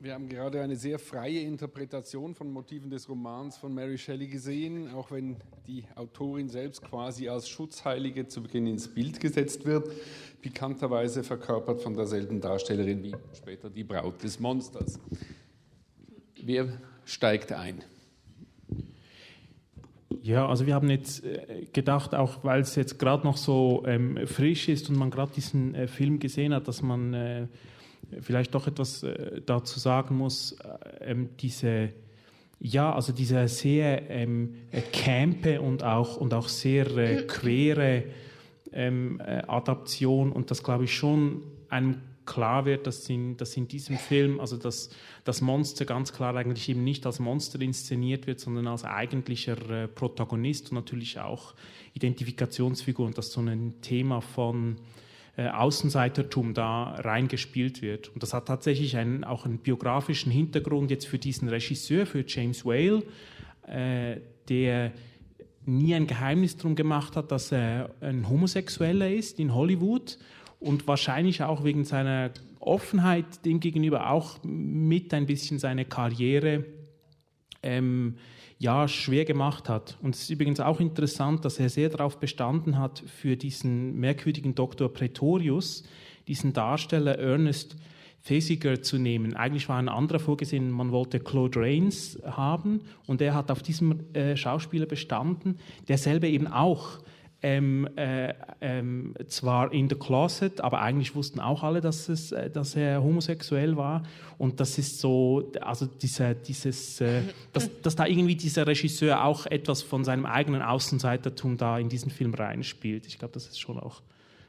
Wir haben gerade eine sehr freie Interpretation von Motiven des Romans von Mary Shelley gesehen, auch wenn die Autorin selbst quasi als Schutzheilige zu Beginn ins Bild gesetzt wird, pikanterweise verkörpert von derselben Darstellerin wie später die Braut des Monsters. Wer steigt ein? Ja, also wir haben jetzt äh, gedacht, auch weil es jetzt gerade noch so ähm, frisch ist und man gerade diesen äh, Film gesehen hat, dass man äh, vielleicht doch etwas äh, dazu sagen muss, äh, ähm, diese ja, also diese sehr ähm, äh, campe und auch, und auch sehr äh, quere ähm, äh, Adaption. Und das glaube ich schon einem klar wird, dass in, dass in diesem Film, also dass das Monster ganz klar eigentlich eben nicht als Monster inszeniert wird, sondern als eigentlicher Protagonist und natürlich auch Identifikationsfigur. Und dass so ein Thema von äh, Außenseitertum da reingespielt wird. Und das hat tatsächlich einen, auch einen biografischen Hintergrund jetzt für diesen Regisseur, für James Whale, äh, der nie ein Geheimnis darum gemacht hat, dass er ein Homosexueller ist in Hollywood und wahrscheinlich auch wegen seiner Offenheit dem gegenüber auch mit ein bisschen seine Karriere ähm, ja, schwer gemacht hat. Und es ist übrigens auch interessant, dass er sehr darauf bestanden hat, für diesen merkwürdigen Dr. Pretorius, diesen Darsteller Ernest Fesiger zu nehmen. Eigentlich war ein anderer vorgesehen, man wollte Claude Rains haben und er hat auf diesem äh, Schauspieler bestanden, der selber eben auch ähm, äh, ähm, zwar in the closet, aber eigentlich wussten auch alle, dass, es, äh, dass er homosexuell war. Und das ist so, also diese, dieses, äh, dass, dass da irgendwie dieser Regisseur auch etwas von seinem eigenen Außenseitertum da in diesen Film reinspielt. Ich glaube, das ist schon auch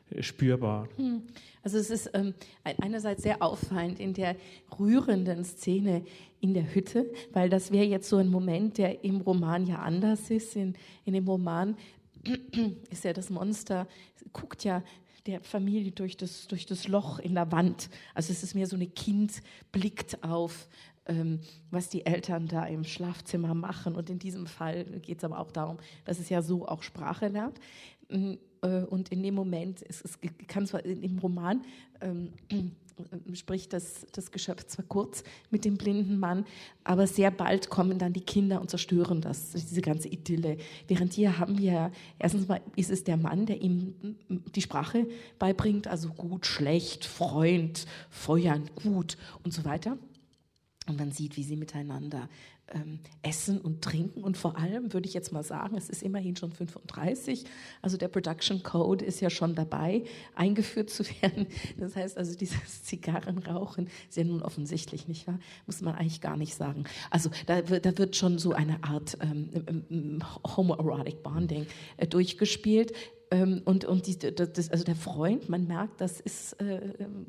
äh, spürbar. Hm. Also es ist ähm, einerseits sehr auffallend in der rührenden Szene in der Hütte, weil das wäre jetzt so ein Moment, der im Roman ja anders ist. In, in dem Roman ist ja das Monster, guckt ja der Familie durch das, durch das Loch in der Wand. Also es ist mehr so eine Kind blickt auf, ähm, was die Eltern da im Schlafzimmer machen. Und in diesem Fall geht es aber auch darum, dass es ja so auch Sprache lernt. Mm, äh, und in dem Moment, es, es kann zwar im Roman ähm, spricht das, das Geschöpf zwar kurz mit dem blinden Mann, aber sehr bald kommen dann die Kinder und zerstören das, diese ganze Idylle. Während hier haben wir, erstens mal ist es der Mann, der ihm die Sprache beibringt, also gut, schlecht, Freund, feuern, gut und so weiter. Und man sieht, wie sie miteinander ähm, essen und trinken. Und vor allem würde ich jetzt mal sagen, es ist immerhin schon 35. Also der Production Code ist ja schon dabei, eingeführt zu werden. Das heißt also, dieses Zigarrenrauchen ist ja nun offensichtlich, nicht wahr? Muss man eigentlich gar nicht sagen. Also da, wird, da wird schon so eine Art ähm, ähm, ähm Homoerotic Bonding äh, durchgespielt. Ähm, und und die, das, also der Freund, man merkt, das ist äh,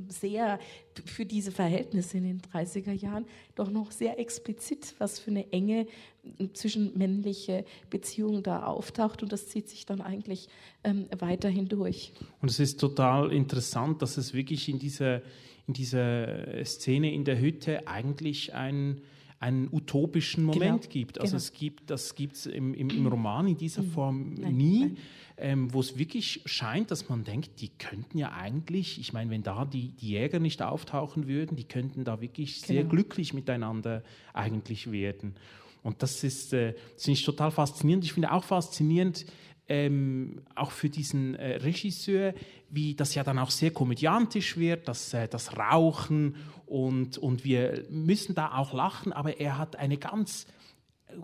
sehr für diese Verhältnisse in den 30er Jahren doch noch sehr explizit, was für eine enge zwischenmännliche Beziehung da auftaucht und das zieht sich dann eigentlich ähm, weiterhin durch. Und es ist total interessant, dass es wirklich in dieser, in dieser Szene in der Hütte eigentlich ein einen utopischen Moment genau, gibt. Also genau. es gibt, das gibt es im, im, im, Roman in dieser mhm. Form nein, nie. Nein ähm, wo es wirklich scheint, dass man denkt, die könnten ja eigentlich, ich meine, wenn da die, die Jäger nicht auftauchen würden, die könnten da wirklich sehr genau. glücklich miteinander eigentlich werden. Und das ist, äh, das finde ich total faszinierend. Ich finde auch faszinierend, ähm, auch für diesen äh, Regisseur, wie das ja dann auch sehr komödiantisch wird, das, äh, das Rauchen und, und wir müssen da auch lachen, aber er hat eine ganz,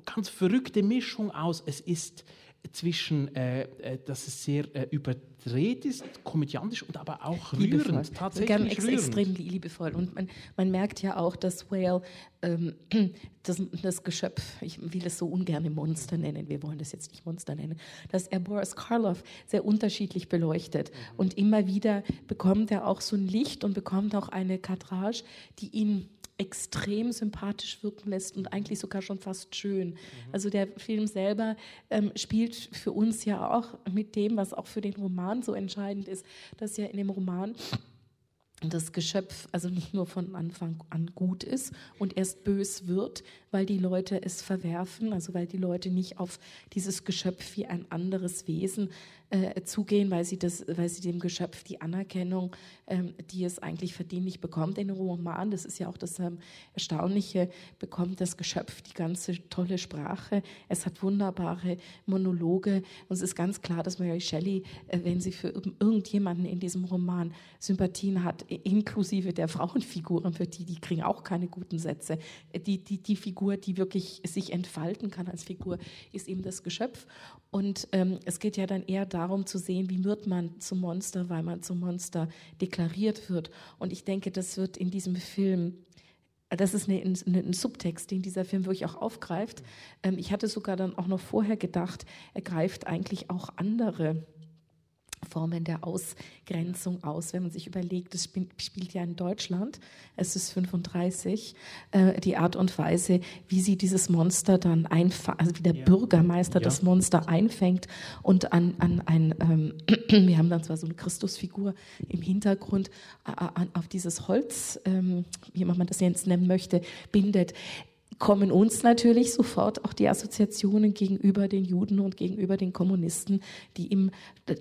ganz verrückte Mischung aus. Es ist zwischen, äh, äh, dass es sehr äh, überdreht ist, komödiantisch und aber auch liebevoll. rührend. Tatsächlich ex rührend. extrem liebevoll. Und man, man merkt ja auch, dass Whale ähm, das, das Geschöpf, ich will es so ungern Monster nennen, wir wollen das jetzt nicht Monster nennen, dass er Boris Karloff sehr unterschiedlich beleuchtet. Mhm. Und immer wieder bekommt er auch so ein Licht und bekommt auch eine Kadrage, die ihn extrem sympathisch wirken lässt und eigentlich sogar schon fast schön. Mhm. Also der Film selber ähm, spielt für uns ja auch mit dem, was auch für den Roman so entscheidend ist, dass ja in dem Roman das Geschöpf also nicht nur von Anfang an gut ist und erst bös wird, weil die Leute es verwerfen, also weil die Leute nicht auf dieses Geschöpf wie ein anderes Wesen äh, zugehen, weil sie, das, weil sie dem Geschöpf die Anerkennung, ähm, die es eigentlich verdient, nicht bekommt in Roman. Das ist ja auch das ähm, Erstaunliche, bekommt das Geschöpf die ganze tolle Sprache. Es hat wunderbare Monologe und es ist ganz klar, dass Mary Shelley, äh, wenn sie für irgendjemanden in diesem Roman Sympathien hat, inklusive der Frauenfiguren, für die, die kriegen auch keine guten Sätze. Die, die, die Figur, die wirklich sich entfalten kann als Figur, ist eben das Geschöpf. Und ähm, es geht ja dann eher darum zu sehen, wie wird man zum Monster, weil man zum Monster deklariert wird. Und ich denke, das wird in diesem Film das ist eine, eine, ein Subtext, den dieser Film wirklich auch aufgreift. Ähm, ich hatte sogar dann auch noch vorher gedacht, er greift eigentlich auch andere Formen der Ausgrenzung aus. Wenn man sich überlegt, es spielt ja in Deutschland, es ist 35, äh, die Art und Weise, wie sie dieses Monster dann einfangen, also wie der ja. Bürgermeister ja. das Monster einfängt und an, an ein, ähm, wir haben dann zwar so eine Christusfigur im Hintergrund, äh, an, auf dieses Holz, ähm, wie man das jetzt nennen möchte, bindet kommen uns natürlich sofort auch die Assoziationen gegenüber den Juden und gegenüber den Kommunisten, die im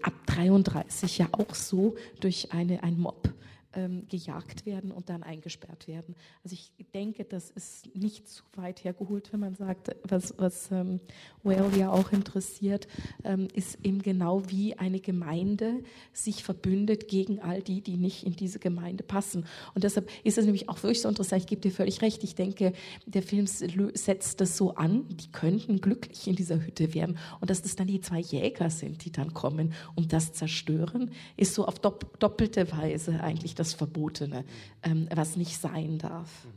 ab 33 ja auch so durch eine, ein Mob ähm, gejagt werden und dann eingesperrt werden. Also ich denke, das ist nicht zu weit hergeholt, wenn man sagt, was, was ähm, Well ja auch interessiert, ähm, ist eben genau wie eine Gemeinde sich verbündet gegen all die, die nicht in diese Gemeinde passen. Und deshalb ist es nämlich auch wirklich so interessant, ich gebe dir völlig recht, ich denke, der Film setzt das so an, die könnten glücklich in dieser Hütte werden und dass das dann die zwei Jäger sind, die dann kommen und das zerstören, ist so auf doppelte Weise eigentlich das das Verbotene, ähm, was nicht sein darf.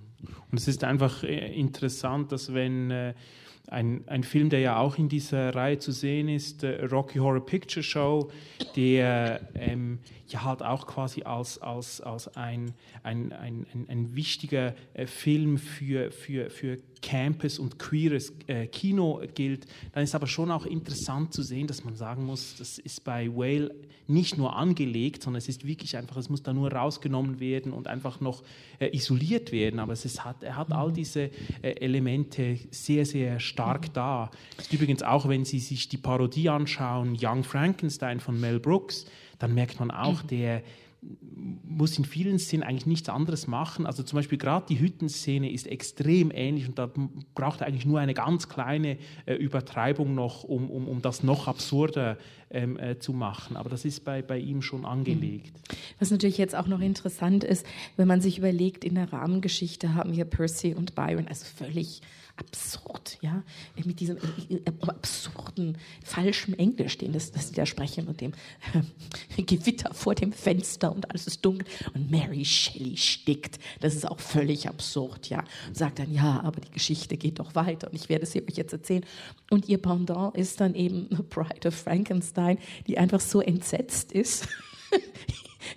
Und es ist einfach äh, interessant, dass wenn äh, ein, ein Film, der ja auch in dieser Reihe zu sehen ist, äh, Rocky Horror Picture Show, der ähm, ja halt auch quasi als, als, als ein, ein, ein, ein, ein wichtiger äh, Film für, für, für Campus und queeres äh, Kino gilt, dann ist aber schon auch interessant zu sehen, dass man sagen muss, das ist bei Whale nicht nur angelegt, sondern es ist wirklich einfach, es muss da nur rausgenommen werden und einfach noch äh, isoliert werden. Aber es ist, hat, er hat all diese äh, Elemente sehr, sehr stark da. ist übrigens auch, wenn Sie sich die Parodie anschauen, Young Frankenstein von Mel Brooks, dann merkt man auch, der muss in vielen Szenen eigentlich nichts anderes machen. Also zum Beispiel gerade die Hüttenszene ist extrem ähnlich und da braucht er eigentlich nur eine ganz kleine äh, Übertreibung noch, um, um, um das noch absurder ähm, äh, zu machen. Aber das ist bei, bei ihm schon angelegt. Mhm. Was natürlich jetzt auch noch interessant ist, wenn man sich überlegt, in der Rahmengeschichte haben wir Percy und Byron, also völlig absurd, ja, mit diesem äh, äh, absurden, falschen Englisch, den das, das sie da sprechen und dem äh, Gewitter vor dem Fenster und alles ist dunkel und Mary Shelley stickt. Das ist auch völlig absurd, ja. Und sagt dann, ja, aber die Geschichte geht doch weiter und ich werde es euch jetzt erzählen. Und ihr Pendant ist dann eben Bride of Frankenstein, die einfach so entsetzt ist.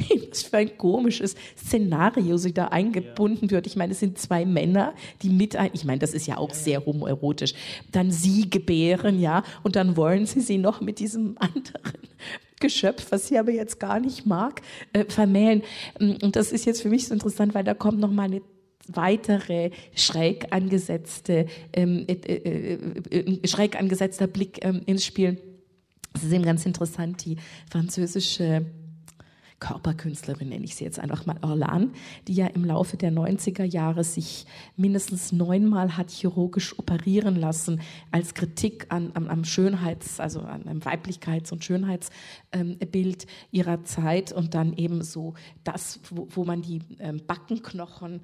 was für ein komisches Szenario sie da eingebunden ja. wird. Ich meine, es sind zwei Männer, die mit ein, ich meine, das ist ja auch sehr homoerotisch, dann sie gebären, ja, und dann wollen sie sie noch mit diesem anderen Geschöpf, was sie aber jetzt gar nicht mag, äh, vermählen. Und das ist jetzt für mich so interessant, weil da kommt noch mal eine weitere schräg angesetzte, ähm, äh, äh, äh, schräg angesetzter Blick ähm, ins Spiel. Das ist eben ganz interessant, die französische Körperkünstlerin, nenne ich sie jetzt einfach mal, Orlan, die ja im Laufe der 90er Jahre sich mindestens neunmal hat chirurgisch operieren lassen als Kritik an, an am Schönheits-, also an einem Weiblichkeits- und Schönheitsbild ähm, ihrer Zeit und dann eben so das, wo, wo man die ähm, Backenknochen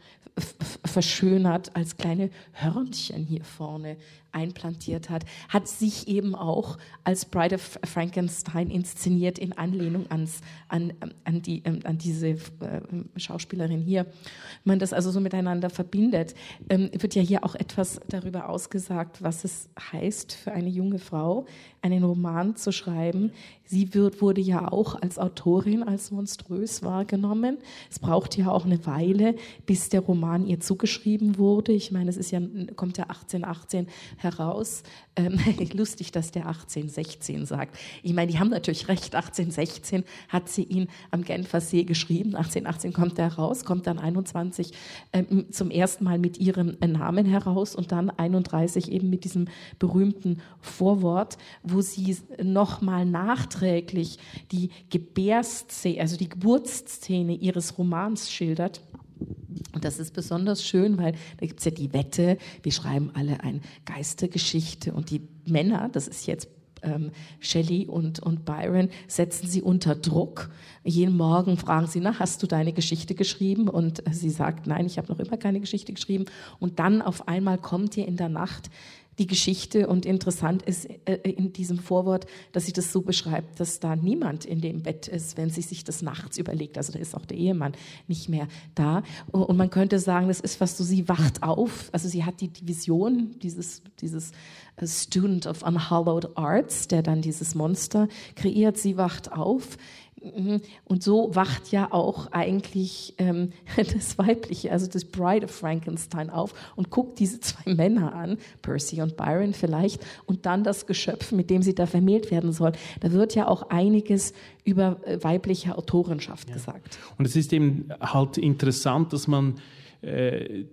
verschönert als kleine Hörnchen hier vorne einplantiert hat, hat sich eben auch als Bride of Frankenstein inszeniert in Anlehnung ans, an, an, die, ähm, an diese äh, Schauspielerin hier. Wenn man das also so miteinander verbindet, ähm, wird ja hier auch etwas darüber ausgesagt, was es heißt für eine junge Frau, einen Roman zu schreiben. Sie wird, wurde ja auch als Autorin als monströs wahrgenommen. Es braucht ja auch eine Weile, bis der Roman ihr zugeschrieben wurde. Ich meine, es ist ja, kommt ja 1818 heraus, ähm, lustig, dass der 1816 sagt. Ich meine, die haben natürlich recht, 1816 hat sie ihn am Genfer See geschrieben, 1818 kommt er raus, kommt dann 21 ähm, zum ersten Mal mit ihrem Namen heraus und dann 31 eben mit diesem berühmten Vorwort, wo sie nochmal nachträglich die Gebärszene, also die Geburtsszene ihres Romans schildert. Und das ist besonders schön, weil da gibt es ja die Wette, wir schreiben alle eine Geistergeschichte und die Männer, das ist jetzt ähm, Shelley und, und Byron, setzen sie unter Druck. Jeden Morgen fragen sie, na, hast du deine Geschichte geschrieben? Und sie sagt, nein, ich habe noch immer keine Geschichte geschrieben. Und dann auf einmal kommt ihr in der Nacht die Geschichte und interessant ist äh, in diesem Vorwort, dass sie das so beschreibt, dass da niemand in dem Bett ist, wenn sie sich das nachts überlegt. Also da ist auch der Ehemann nicht mehr da. Und man könnte sagen, das ist fast so, sie wacht auf. Also sie hat die, die Vision dieses, dieses äh, Student of Unhallowed Arts, der dann dieses Monster kreiert. Sie wacht auf. Und so wacht ja auch eigentlich ähm, das Weibliche, also das Bride of Frankenstein auf und guckt diese zwei Männer an, Percy und Byron vielleicht, und dann das Geschöpf, mit dem sie da vermählt werden soll. Da wird ja auch einiges über äh, weibliche Autorenschaft ja. gesagt. Und es ist eben halt interessant, dass man äh,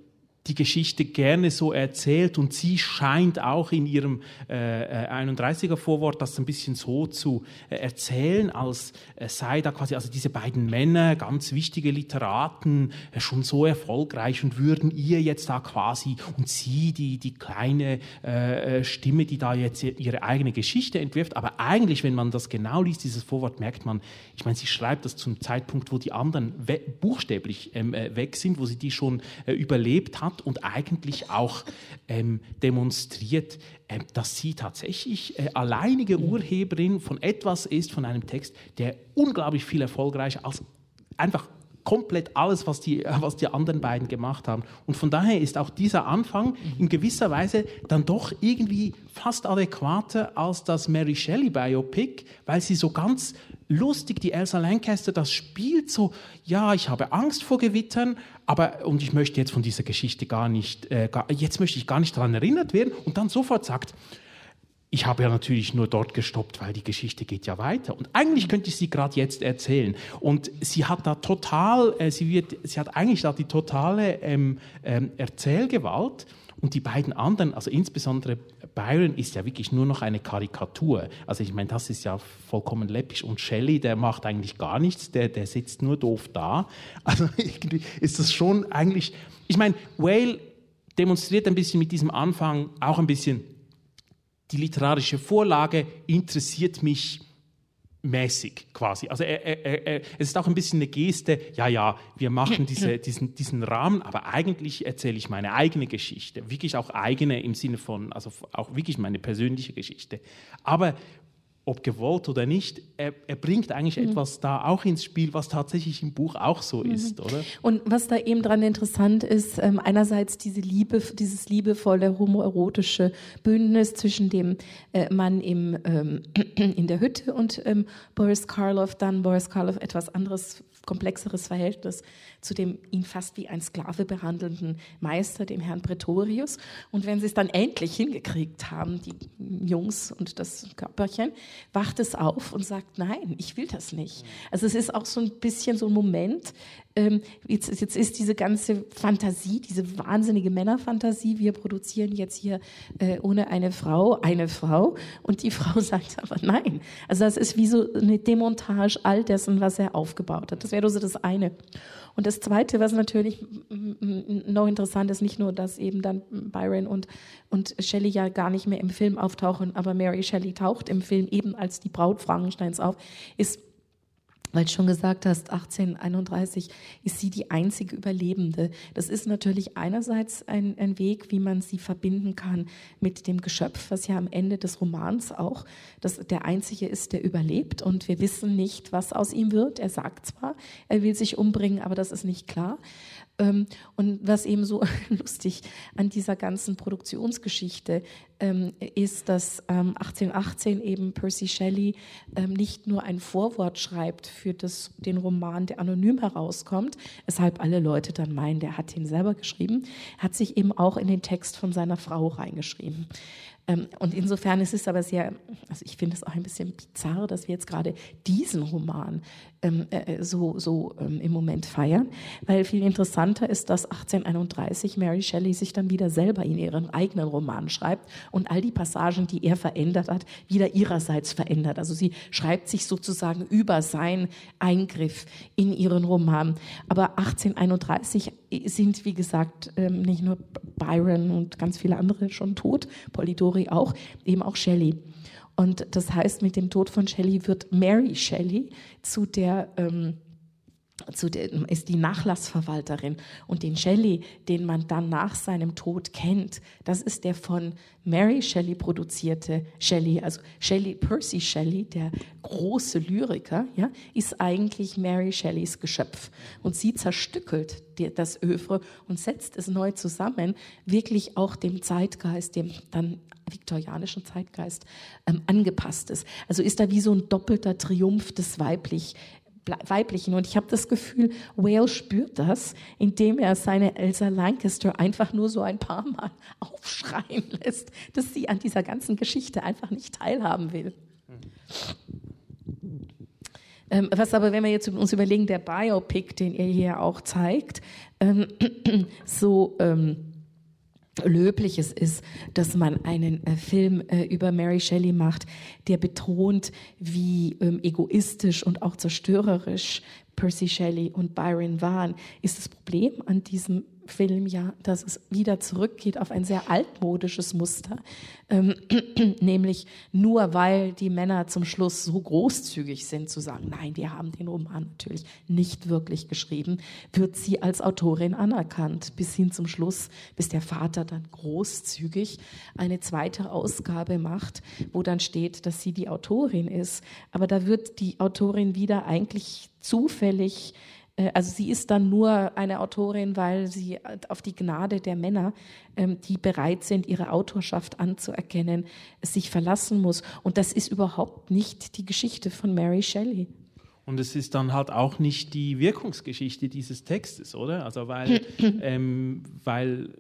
die Geschichte gerne so erzählt und sie scheint auch in ihrem äh, 31er äh, Vorwort das ein bisschen so zu äh, erzählen, als äh, sei da quasi also diese beiden Männer, ganz wichtige Literaten, äh, schon so erfolgreich und würden ihr jetzt da quasi und sie, die, die kleine äh, Stimme, die da jetzt ihre eigene Geschichte entwirft. Aber eigentlich, wenn man das genau liest, dieses Vorwort, merkt man, ich meine, sie schreibt das zum Zeitpunkt, wo die anderen buchstäblich ähm, weg sind, wo sie die schon überlebt hat hat und eigentlich auch ähm, demonstriert, äh, dass sie tatsächlich äh, alleinige Urheberin von etwas ist, von einem Text, der unglaublich viel erfolgreicher als einfach komplett alles, was die, was die anderen beiden gemacht haben. Und von daher ist auch dieser Anfang in gewisser Weise dann doch irgendwie fast adäquater als das Mary Shelley Biopic, weil sie so ganz lustig, die Elsa Lancaster, das spielt so, ja, ich habe Angst vor Gewittern, aber, und ich möchte jetzt von dieser Geschichte gar nicht, äh, gar, jetzt möchte ich gar nicht daran erinnert werden. Und dann sofort sagt, ich habe ja natürlich nur dort gestoppt, weil die Geschichte geht ja weiter. Und eigentlich könnte ich sie gerade jetzt erzählen. Und sie hat da total, äh, sie, wird, sie hat eigentlich da die totale ähm, ähm, Erzählgewalt. Und die beiden anderen, also insbesondere Byron, ist ja wirklich nur noch eine Karikatur. Also ich meine, das ist ja vollkommen läppisch. Und Shelley, der macht eigentlich gar nichts, der, der sitzt nur doof da. Also irgendwie ist das schon eigentlich, ich meine, Whale demonstriert ein bisschen mit diesem Anfang auch ein bisschen, die literarische Vorlage interessiert mich mäßig quasi. Also er, er, er, es ist auch ein bisschen eine Geste, ja, ja, wir machen diese, diesen, diesen Rahmen, aber eigentlich erzähle ich meine eigene Geschichte, wirklich auch eigene im Sinne von, also auch wirklich meine persönliche Geschichte. Aber ob gewollt oder nicht, er, er bringt eigentlich mhm. etwas da auch ins Spiel, was tatsächlich im Buch auch so mhm. ist, oder? Und was da eben dran interessant ist, ähm, einerseits diese Liebe, dieses liebevolle homoerotische Bündnis zwischen dem äh, Mann im, ähm, in der Hütte und ähm, Boris Karloff, dann Boris Karloff etwas anderes komplexeres Verhältnis zu dem ihn fast wie ein Sklave behandelnden Meister, dem Herrn Pretorius. Und wenn sie es dann endlich hingekriegt haben, die Jungs und das Körperchen, wacht es auf und sagt, nein, ich will das nicht. Also es ist auch so ein bisschen so ein Moment, ähm, jetzt, jetzt, ist diese ganze Fantasie, diese wahnsinnige Männerfantasie, wir produzieren jetzt hier äh, ohne eine Frau eine Frau und die Frau sagt aber nein. Also das ist wie so eine Demontage all dessen, was er aufgebaut hat. Das wäre so das eine. Und das Zweite, was natürlich noch interessant ist, nicht nur, dass eben dann Byron und, und Shelley ja gar nicht mehr im Film auftauchen, aber Mary Shelley taucht im Film eben als die Braut Frankensteins auf, ist weil du schon gesagt hast, 1831 ist sie die einzige Überlebende. Das ist natürlich einerseits ein, ein, Weg, wie man sie verbinden kann mit dem Geschöpf, was ja am Ende des Romans auch das, der einzige ist, der überlebt. Und wir wissen nicht, was aus ihm wird. Er sagt zwar, er will sich umbringen, aber das ist nicht klar. Ähm, und was eben so lustig an dieser ganzen Produktionsgeschichte ähm, ist, dass 1818 eben Percy Shelley nicht nur ein Vorwort schreibt für das, den Roman, der anonym herauskommt, weshalb alle Leute dann meinen, der hat ihn selber geschrieben, hat sich eben auch in den Text von seiner Frau reingeschrieben. Ähm, und insofern ist es aber sehr, also ich finde es auch ein bisschen bizarr, dass wir jetzt gerade diesen Roman ähm, äh, so, so ähm, im Moment feiern, weil viel interessanter ist, dass 1831 Mary Shelley sich dann wieder selber in ihren eigenen Roman schreibt und all die Passagen, die er verändert hat, wieder ihrerseits verändert. Also sie schreibt sich sozusagen über seinen Eingriff in ihren Roman. Aber 1831 sind, wie gesagt, ähm, nicht nur Byron und ganz viele andere schon tot, Polidori auch, eben auch Shelley. Und das heißt, mit dem Tod von Shelley wird Mary Shelley zu der ähm, zu der, ist die Nachlassverwalterin. Und den Shelley, den man dann nach seinem Tod kennt, das ist der von Mary Shelley produzierte Shelley, also Shelley Percy Shelley, der große Lyriker, ja, ist eigentlich Mary Shelleys Geschöpf. Und sie zerstückelt das Övre und setzt es neu zusammen, wirklich auch dem Zeitgeist, dem dann viktorianischen Zeitgeist ähm, angepasst ist. Also ist da wie so ein doppelter Triumph des weiblich Weiblichen. Und ich habe das Gefühl, Whale spürt das, indem er seine Elsa Lancaster einfach nur so ein paar Mal aufschreien lässt, dass sie an dieser ganzen Geschichte einfach nicht teilhaben will. Ähm, was aber, wenn wir jetzt uns überlegen, der Biopic, den er hier auch zeigt, ähm, so ähm, löblich es ist, dass man einen äh, Film äh, über Mary Shelley macht, der betont, wie ähm, egoistisch und auch zerstörerisch Percy Shelley und Byron waren, ist das Problem an diesem Film ja, dass es wieder zurückgeht auf ein sehr altmodisches Muster, ähm, nämlich nur weil die Männer zum Schluss so großzügig sind zu sagen, nein, wir haben den Roman natürlich nicht wirklich geschrieben, wird sie als Autorin anerkannt, bis hin zum Schluss, bis der Vater dann großzügig eine zweite Ausgabe macht, wo dann steht, dass sie die Autorin ist. Aber da wird die Autorin wieder eigentlich zufällig also sie ist dann nur eine Autorin, weil sie auf die Gnade der Männer, ähm, die bereit sind, ihre Autorschaft anzuerkennen, sich verlassen muss. Und das ist überhaupt nicht die Geschichte von Mary Shelley. Und es ist dann halt auch nicht die Wirkungsgeschichte dieses Textes, oder? Also weil, ähm, weil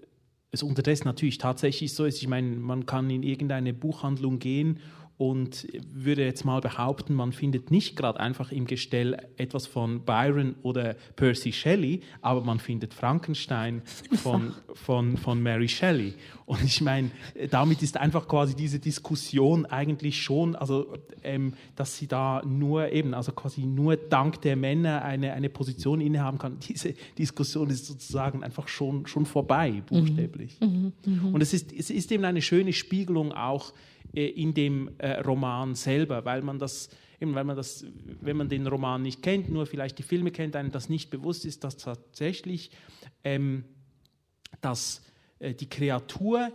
es unterdessen natürlich tatsächlich so ist, ich meine, man kann in irgendeine Buchhandlung gehen und würde jetzt mal behaupten, man findet nicht gerade einfach im Gestell etwas von Byron oder Percy Shelley, aber man findet Frankenstein von, von, von Mary Shelley. Und ich meine, damit ist einfach quasi diese Diskussion eigentlich schon, also ähm, dass sie da nur eben, also quasi nur dank der Männer eine, eine Position innehaben kann, diese Diskussion ist sozusagen einfach schon, schon vorbei, buchstäblich. Mhm. Mhm. mhm. Und es ist, es ist eben eine schöne Spiegelung auch in dem äh, Roman selber, weil man das eben weil man das, wenn man den Roman nicht kennt, nur vielleicht die Filme kennt, einem das nicht bewusst ist, dass tatsächlich ähm, dass, äh, die Kreatur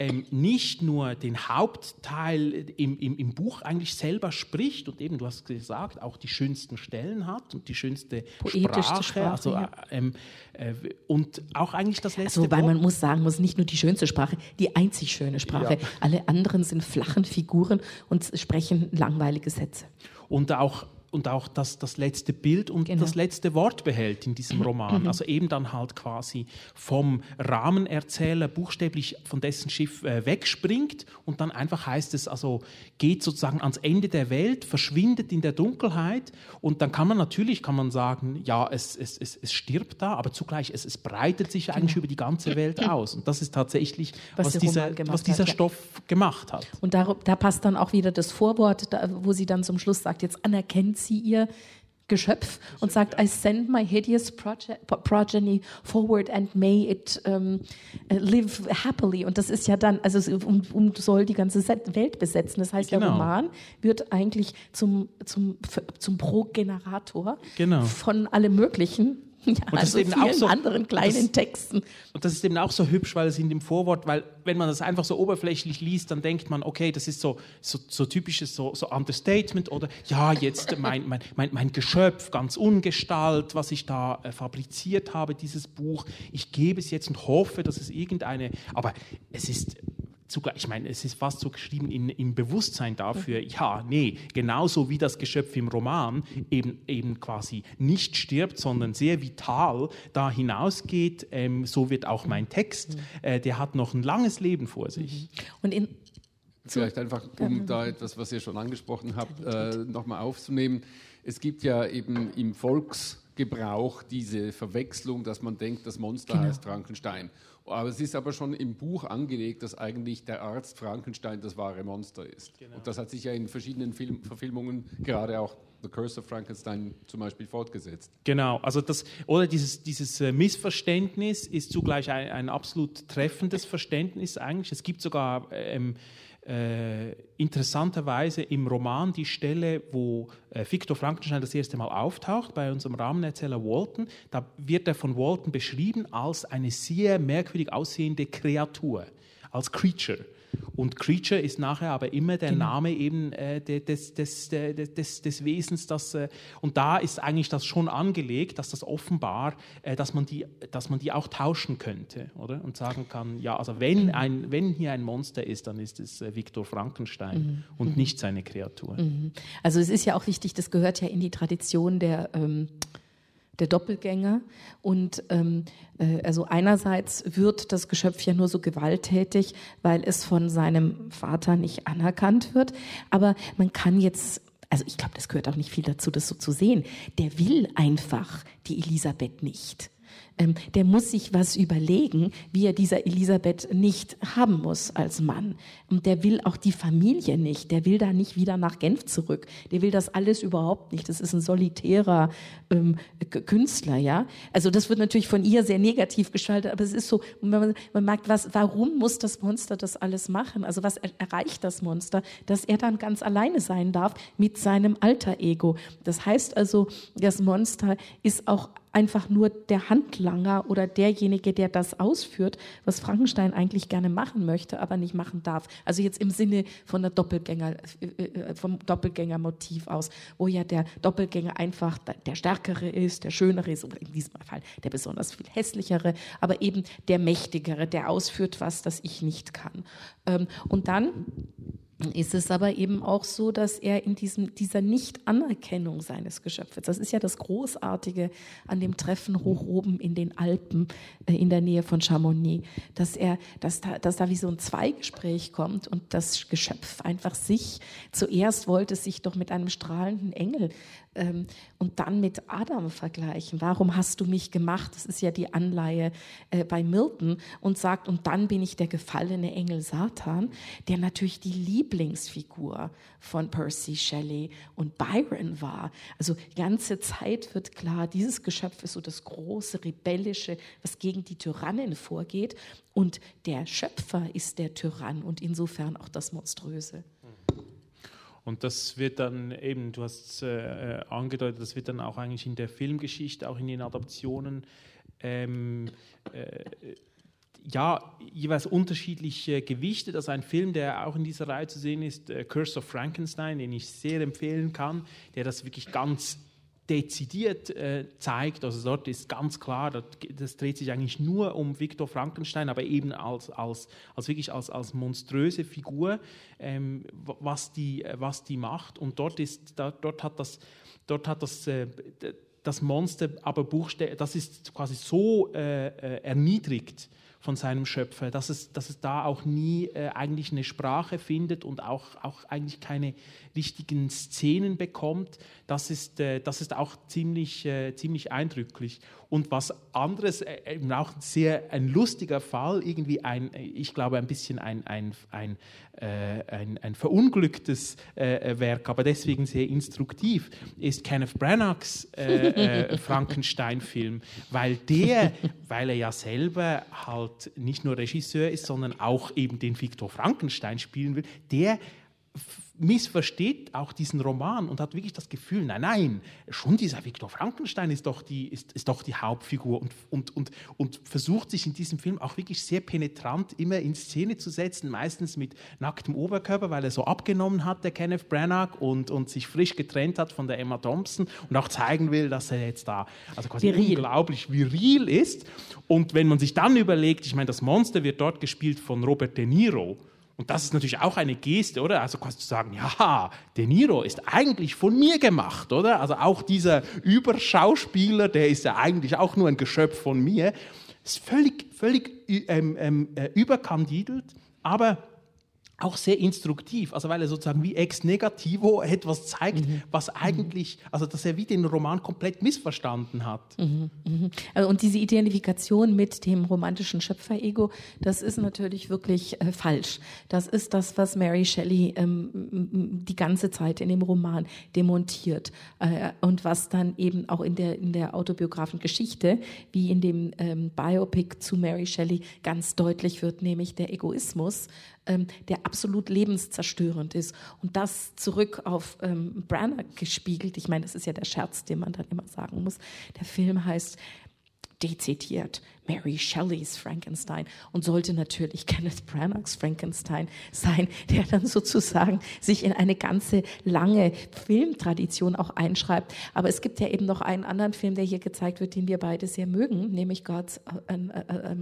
ähm, nicht nur den Hauptteil im, im, im, Buch eigentlich selber spricht und eben, du hast gesagt, auch die schönsten Stellen hat und die schönste Sprache, Sprache also, ja. ähm, äh, und auch eigentlich das letzte also, weil man muss sagen, muss nicht nur die schönste Sprache, die einzig schöne Sprache. Ja. Alle anderen sind flachen Figuren und sprechen langweilige Sätze. Und auch und auch das, das letzte Bild und genau. das letzte Wort behält in diesem Roman. Mhm. Also eben dann halt quasi vom Rahmenerzähler buchstäblich von dessen Schiff äh, wegspringt und dann einfach heißt es, also geht sozusagen ans Ende der Welt, verschwindet in der Dunkelheit und dann kann man natürlich, kann man sagen, ja, es, es, es, es stirbt da, aber zugleich, es, es breitet sich genau. eigentlich über die ganze Welt aus. Und das ist tatsächlich, was, was dieser, was dieser hat, Stoff ja. gemacht hat. Und da, da passt dann auch wieder das Vorwort, da, wo sie dann zum Schluss sagt, jetzt anerkennt sie ihr Geschöpf und sagt, I send my hideous progeny forward and may it um, live happily. Und das ist ja dann, also um, um soll die ganze Welt besetzen. Das heißt, genau. der Roman wird eigentlich zum, zum, zum Progenerator genau. von allem Möglichen Ja, und das also ist eben auch so anderen kleinen das, Texten. Und das ist eben auch so hübsch, weil es in dem Vorwort, weil wenn man das einfach so oberflächlich liest, dann denkt man, okay, das ist so, so, so typisches so, so Understatement oder ja, jetzt mein, mein, mein, mein Geschöpf, ganz ungestalt, was ich da äh, fabriziert habe, dieses Buch. Ich gebe es jetzt und hoffe, dass es irgendeine, aber es ist sogar, ich meine, es ist fast so geschrieben in, im Bewusstsein dafür, ja, nee, genauso wie das Geschöpf im Roman eben, eben quasi nicht stirbt, sondern sehr vital da hinausgeht, ähm, so wird auch mein Text, mhm. äh, der hat noch ein langes Leben vor sich. Mhm. Und in Vielleicht einfach, um da etwas, was ihr schon angesprochen habt, äh, nochmal aufzunehmen. Es gibt ja eben im Volksgebrauch diese Verwechslung, dass man denkt, das Monster genau. heißt Frankenstein. Aber es ist aber schon im Buch angelegt, dass eigentlich der Arzt Frankenstein das wahre Monster ist. Genau. Und das hat sich ja in verschiedenen Film Verfilmungen, gerade auch The Curse of Frankenstein zum Beispiel fortgesetzt. Genau, also das, oder dieses, dieses äh, Missverständnis ist zugleich ein, ein absolut treffendes Verständnis eigentlich. Es gibt sogar ähm, äh, interessanterweise im Roman die Stelle, wo äh, Viktor Frankenstein das erste Mal auftaucht, bei unserem Rahmenerzähler Walton. Da wird er von Walton beschrieben als eine sehr merkwürdig aussehende Kreatur, als Creature. Und Creature ist nachher aber immer der genau. Name eben äh, des, des, des, des, Wesens, das, äh, und da ist eigentlich das schon angelegt, dass das offenbar, äh, dass, man die, dass man die auch tauschen könnte, oder? Und sagen kann, ja, also wenn, mhm. ein, wenn hier ein Monster ist, dann ist es äh, Viktor Frankenstein mhm. und mhm. nicht seine Kreatur. Mhm. Also es ist ja auch wichtig, das gehört ja in die Tradition der ähm, der Doppelgänger. Und ähm, äh, also einerseits wird das Geschöpf ja nur so gewalttätig, weil es von seinem Vater nicht anerkannt wird. Aber man kann jetzt also ich glaube, das gehört auch nicht viel dazu, das so zu sehen. Der will einfach die Elisabeth nicht ähm, der muss sich was überlegen, wie er dieser Elisabeth nicht haben muss als Mann. Und der will auch die Familie nicht. Der will da nicht wieder nach Genf zurück. Der will das alles überhaupt nicht. Das ist ein solitärer ähm, Künstler, ja. Also das wird natürlich von ihr sehr negativ gestaltet, aber es ist so, man, man merkt, was, warum muss das Monster das alles machen? Also was er, erreicht das Monster, dass er dann ganz alleine sein darf mit seinem Alter Ego. Das heißt also, das Monster ist auch einfach nur der Handlanger oder derjenige, der das ausführt, was Frankenstein eigentlich gerne machen möchte, aber nicht machen darf. Also jetzt im Sinne von der Doppelgänger, äh, äh, vom Doppelgängermotiv aus, wo ja der Doppelgänger einfach der Stärkere ist, der Schönere ist, oder in diesem Fall der besonders viel hässlichere, aber eben der Mächtigere, der ausführt was, das ich nicht kann. Ähm, und dann ist es aber eben auch so, dass er in diesem, dieser Nicht-Anerkennung seines Geschöpfes, das ist ja das Großartige an dem Treffen hoch oben in den Alpen äh, in der Nähe von Chamonix, dass er, dass da, dass da wie so ein Zweigespräch kommt und das Geschöpf einfach sich, zuerst wollte sich doch mit einem strahlenden Engel ähm, und dann mit Adam vergleichen. Warum hast du mich gemacht? Das ist ja die Anleihe äh, bei Milton und sagt, und dann bin ich der gefallene Engel Satan, der natürlich die Lieblingsfigur von Percy Shelley und Byron war. Also die ganze Zeit wird klar, dieses Geschöpf ist so das große Rebellische, was gegen die Tyrannen vorgeht. Und der Schöpfer ist der Tyrann und insofern auch das Monströse. Und das wird dann eben, du hast es äh, angedeutet, das wird dann auch eigentlich in der Filmgeschichte, auch in den Adaptionen, ähm, äh, ja, jeweils unterschiedlich äh, gewichtet. Also ein Film, der auch in dieser Reihe zu sehen ist, äh, Curse of Frankenstein, den ich sehr empfehlen kann, der das wirklich ganz dezidiert äh, zeigt. Also dort ist ganz klar, das, dreht sich eigentlich nur um Viktor Frankenstein, aber eben als, als, als wirklich als, als monströse Figur, ähm, was, die, was die macht. Und dort, ist, da, dort hat das, dort hat das äh, das Monster aber buchstäblich, das ist quasi so äh, äh erniedrigt, von seinem Schöpfer, dass es, dass es da auch nie äh, eigentlich eine Sprache findet und auch, auch eigentlich keine richtigen Szenen bekommt. Das ist, äh, das ist auch ziemlich, äh, ziemlich eindrücklich. Und was anderes, äh, eben auch sehr ein lustiger Fall, irgendwie ein, ich glaube ein bisschen ein, ein, ein, äh, ein, ein verunglücktes äh, Werk, aber deswegen sehr instruktiv, ist Kenneth Branaghs Frankenstein-Film, weil der, weil er ja selber halt nicht nur Regisseur ist, sondern auch eben den Viktor Frankenstein spielen will, der missversteht auch diesen Roman und hat wirklich das Gefühl, nein, nein, schon dieser Viktor Frankenstein ist doch die, ist, ist doch die Hauptfigur und, und, und, und versucht sich in diesem Film auch wirklich sehr penetrant immer in Szene zu setzen, meistens mit nacktem Oberkörper, weil er so abgenommen hat, der Kenneth Branagh, und, und sich frisch getrennt hat von der Emma Thompson und auch zeigen will, dass er jetzt da also quasi viril. unglaublich viril ist. Und wenn man sich dann überlegt, ich meine, das Monster wird dort gespielt von Robert De Niro, und das ist natürlich auch eine Geste, oder? Also quasi zu sagen, ja, De Niro ist eigentlich von mir gemacht, oder? Also auch dieser Überschauspieler, der ist ja eigentlich auch nur ein Geschöpf von mir. Ist völlig, völlig ähm, ähm, äh, überkandidelt, aber auch sehr instruktiv, also weil er sozusagen wie ex negativo etwas zeigt, mhm. was eigentlich, also dass er wie den Roman komplett missverstanden hat. Mhm. Mhm. Also und diese Identifikation mit dem romantischen Schöpferego, das ist natürlich wirklich äh, falsch. Das ist das, was Mary Shelley ähm, die ganze Zeit in dem Roman demontiert äh, und was dann eben auch in der, in der autobiografischen Geschichte, wie in dem ähm, Biopic zu Mary Shelley ganz deutlich wird, nämlich der Egoismus ähm, der absolut lebenszerstörend ist. Und das zurück auf ähm, Branagh gespiegelt. Ich meine, das ist ja der Scherz, den man dann immer sagen muss. Der Film heißt dezidiert Mary Shelleys Frankenstein und sollte natürlich Kenneth Branaghs Frankenstein sein, der dann sozusagen sich in eine ganze lange Filmtradition auch einschreibt. Aber es gibt ja eben noch einen anderen Film, der hier gezeigt wird, den wir beide sehr mögen, nämlich Gods, äh, äh, äh,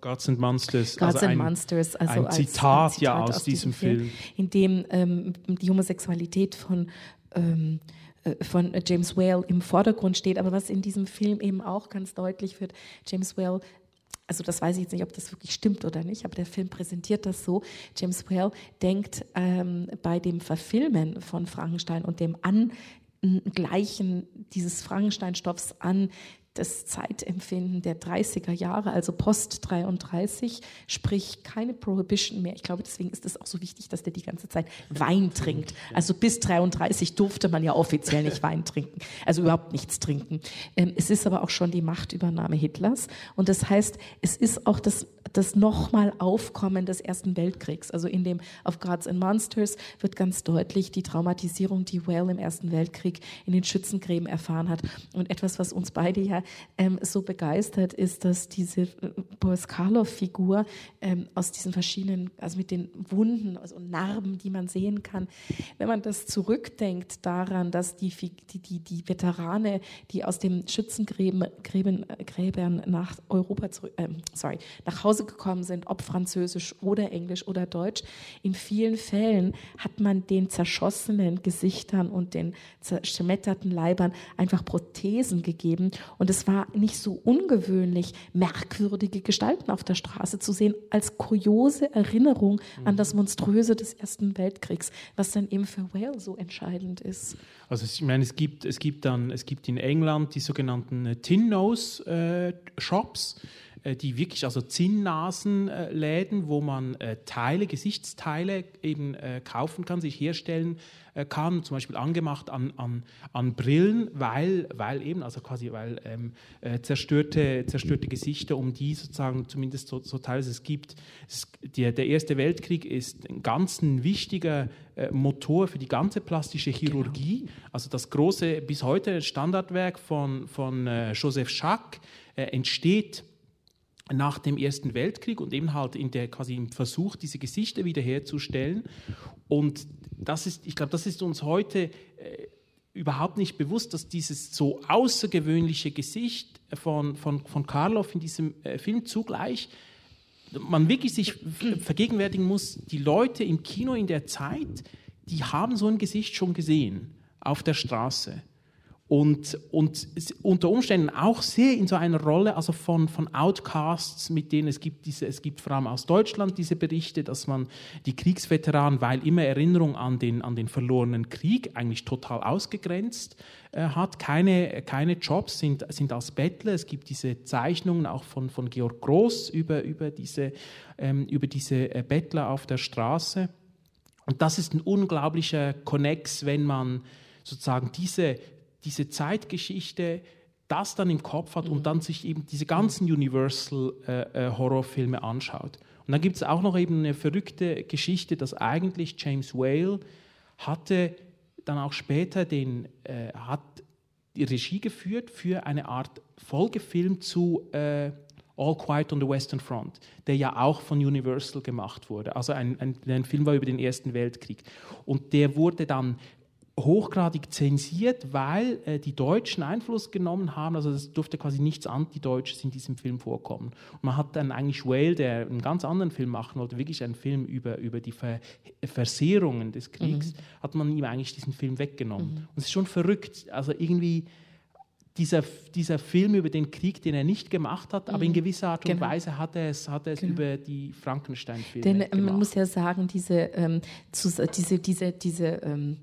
Gods and Monsters. Gods also and ein, Monsters, also ein Zitat, als, ein Zitat ja aus, aus diesem, Film, Film, in dem ähm, die Homosexualität von ähm, äh, von James Whale im Vordergrund steht. Aber was in diesem Film eben auch ganz deutlich wird, James Whale also das weiß ich jetzt nicht, ob das wirklich stimmt oder nicht, aber der Film präsentiert das so. James Whale denkt ähm, bei dem Verfilmen von Frankenstein und dem Angleichen dieses Frankenstein-Stoffs an das Zeitempfinden der 30er Jahre, also Post 33, sprich keine Prohibition mehr. Ich glaube, deswegen ist es auch so wichtig, dass der die ganze Zeit Wein trinkt. Also bis 33 durfte man ja offiziell nicht Wein trinken, also überhaupt nichts trinken. Ähm, es ist aber auch schon die Machtübernahme Hitlers und das heißt, es ist auch das das nochmal Aufkommen des Ersten Weltkriegs. Also in dem Of Gods and Monsters wird ganz deutlich die Traumatisierung, die Well im Ersten Weltkrieg in den Schützengräben erfahren hat. Und etwas, was uns beide ja ähm, so begeistert, ist, dass diese äh, Boris Karloff-Figur ähm, aus diesen verschiedenen, also mit den Wunden also Narben, die man sehen kann, wenn man das zurückdenkt daran, dass die, die, die, die Veterane, die aus dem Schützengräben Gräben, äh, Gräbern nach Europa zurück, äh, sorry, nach Hause Hause gekommen sind, ob Französisch oder Englisch oder Deutsch, in vielen Fällen hat man den zerschossenen Gesichtern und den zerschmetterten Leibern einfach Prothesen gegeben. Und es war nicht so ungewöhnlich, merkwürdige Gestalten auf der Straße zu sehen, als kuriose Erinnerung an das Monströse des Ersten Weltkriegs, was dann eben für Wales so entscheidend ist. Also ich meine, es gibt, es gibt dann, es gibt in England die sogenannten Tin-Nose-Shops. Äh, die wirklich, also Zinnnasenläden, wo man äh, Teile, Gesichtsteile eben äh, kaufen kann, sich herstellen kann, zum Beispiel angemacht an, an, an Brillen, weil, weil eben, also quasi, weil ähm, zerstörte, zerstörte Gesichter, um die sozusagen zumindest so, so teils es gibt. Es, der, der Erste Weltkrieg ist ein ganz wichtiger äh, Motor für die ganze plastische Chirurgie. Genau. Also das große, bis heute Standardwerk von, von äh, Joseph Schack äh, entsteht nach dem Ersten Weltkrieg und eben halt in der quasi im Versuch, diese Gesichter wiederherzustellen. Und das ist, ich glaube, das ist uns heute äh, überhaupt nicht bewusst, dass dieses so außergewöhnliche Gesicht von, von, von Karloff in diesem äh, Film zugleich man wirklich sich vergegenwärtigen muss, die Leute im Kino in der Zeit, die haben so ein Gesicht schon gesehen auf der Straße und, und unter Umständen auch sehr in so einer Rolle also von, von Outcasts, mit denen es gibt, diese, es gibt vor allem aus Deutschland diese Berichte, dass man die Kriegsveteranen, weil immer Erinnerung an den, an den verlorenen Krieg, eigentlich total ausgegrenzt äh, hat. Keine, keine Jobs sind, sind als Bettler. Es gibt diese Zeichnungen auch von, von Georg Groß über, über diese, ähm, über diese äh, Bettler auf der Straße. Und das ist ein unglaublicher Konnex, wenn man sozusagen diese diese Zeitgeschichte das dann im Kopf hat mhm. und dann sich eben diese ganzen Universal-Horrorfilme äh, äh anschaut. Und dann gibt es auch noch eben eine verrückte Geschichte, dass eigentlich James Whale hatte dann auch später den, äh, hat die Regie geführt für eine Art Folgefilm zu äh, All Quiet on the Western Front, der ja auch von Universal gemacht wurde. Also ein, ein, ein Film war über den Ersten Weltkrieg. Und der wurde dann hochgradig zensiert, weil äh, die Deutschen Einfluss genommen haben. Also es durfte quasi nichts Antideutsches in diesem Film vorkommen. Und man hat dann eigentlich Whale, der einen ganz anderen Film machen wollte, wirklich einen Film über, über die Ver Versehrungen des Kriegs, mhm. hat man ihm eigentlich diesen Film weggenommen. Mhm. Und es ist schon verrückt. Also irgendwie dieser, dieser Film über den Krieg, den er nicht gemacht hat, mhm. aber in mhm. gewisser Art und genau. Weise hat er es, hat er es genau. über die Frankenstein-Filme gemacht. Denn man muss ja sagen, diese, ähm, diese, diese, diese ähm,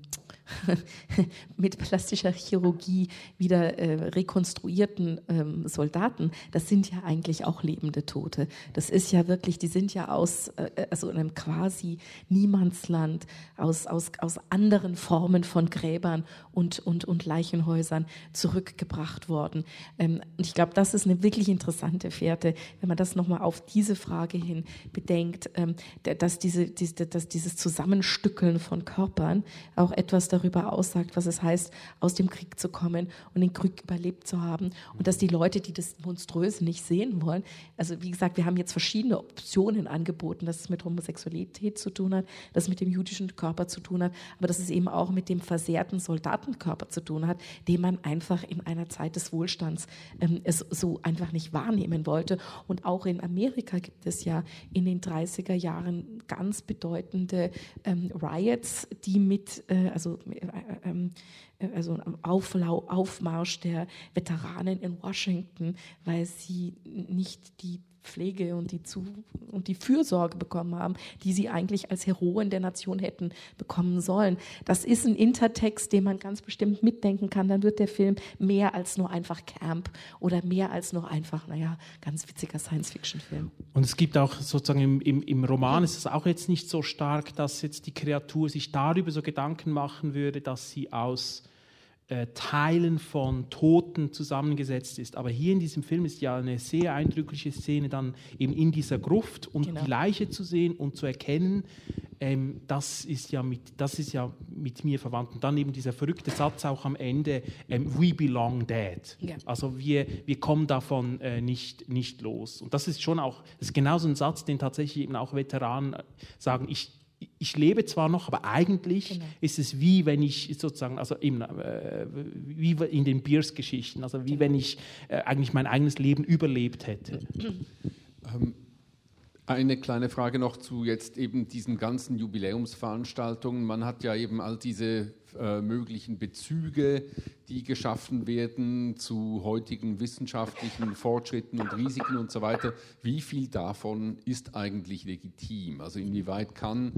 mit plastischer Chirurgie wieder äh, rekonstruierten ähm, Soldaten, das sind ja eigentlich auch lebende Tote. Das ist ja wirklich, die sind ja aus äh, also einem quasi Niemandsland, aus, aus, aus anderen Formen von Gräbern und, und, und Leichenhäusern zurückgebracht worden. Ähm, und ich glaube, das ist eine wirklich interessante Fährte, wenn man das nochmal auf diese Frage hin bedenkt, ähm, dass, diese, diese, dass dieses Zusammenstückeln von Körpern auch etwas darüber aussagt, was es heißt, aus dem Krieg zu kommen und den Krieg überlebt zu haben. Und dass die Leute, die das Monströse nicht sehen wollen, also wie gesagt, wir haben jetzt verschiedene Optionen angeboten, dass es mit Homosexualität zu tun hat, dass es mit dem jüdischen Körper zu tun hat, aber dass es eben auch mit dem versehrten Soldatenkörper zu tun hat, den man einfach in einer Zeit des Wohlstands ähm, es so einfach nicht wahrnehmen wollte. Und auch in Amerika gibt es ja in den 30er Jahren ganz bedeutende ähm, Riots, die mit, äh, also äh, ähm, äh, also Auflau Aufmarsch der Veteranen in Washington, weil sie nicht die Pflege und die, Zu und die Fürsorge bekommen haben, die sie eigentlich als Heroen der Nation hätten bekommen sollen. Das ist ein Intertext, den man ganz bestimmt mitdenken kann. Dann wird der Film mehr als nur einfach Camp oder mehr als nur einfach, naja, ganz witziger Science-Fiction-Film. Und es gibt auch sozusagen im, im, im Roman ist es auch jetzt nicht so stark, dass jetzt die Kreatur sich darüber so Gedanken machen würde, dass sie aus äh, Teilen von Toten zusammengesetzt ist. Aber hier in diesem Film ist ja eine sehr eindrückliche Szene dann eben in dieser Gruft und genau. die Leiche zu sehen und zu erkennen, ähm, das, ist ja mit, das ist ja mit mir verwandt. Und dann eben dieser verrückte Satz auch am Ende, ähm, we belong dead. Ja. Also wir, wir kommen davon äh, nicht, nicht los. Und das ist schon auch, das ist genauso ein Satz, den tatsächlich eben auch Veteranen sagen, ich, ich lebe zwar noch, aber eigentlich genau. ist es wie wenn ich sozusagen, also im, äh, wie in den Beers-Geschichten, also wie wenn ich äh, eigentlich mein eigenes Leben überlebt hätte. Ähm, eine kleine Frage noch zu jetzt eben diesen ganzen Jubiläumsveranstaltungen. Man hat ja eben all diese äh, möglichen Bezüge, die geschaffen werden zu heutigen wissenschaftlichen Fortschritten und Risiken und so weiter. Wie viel davon ist eigentlich legitim? Also inwieweit kann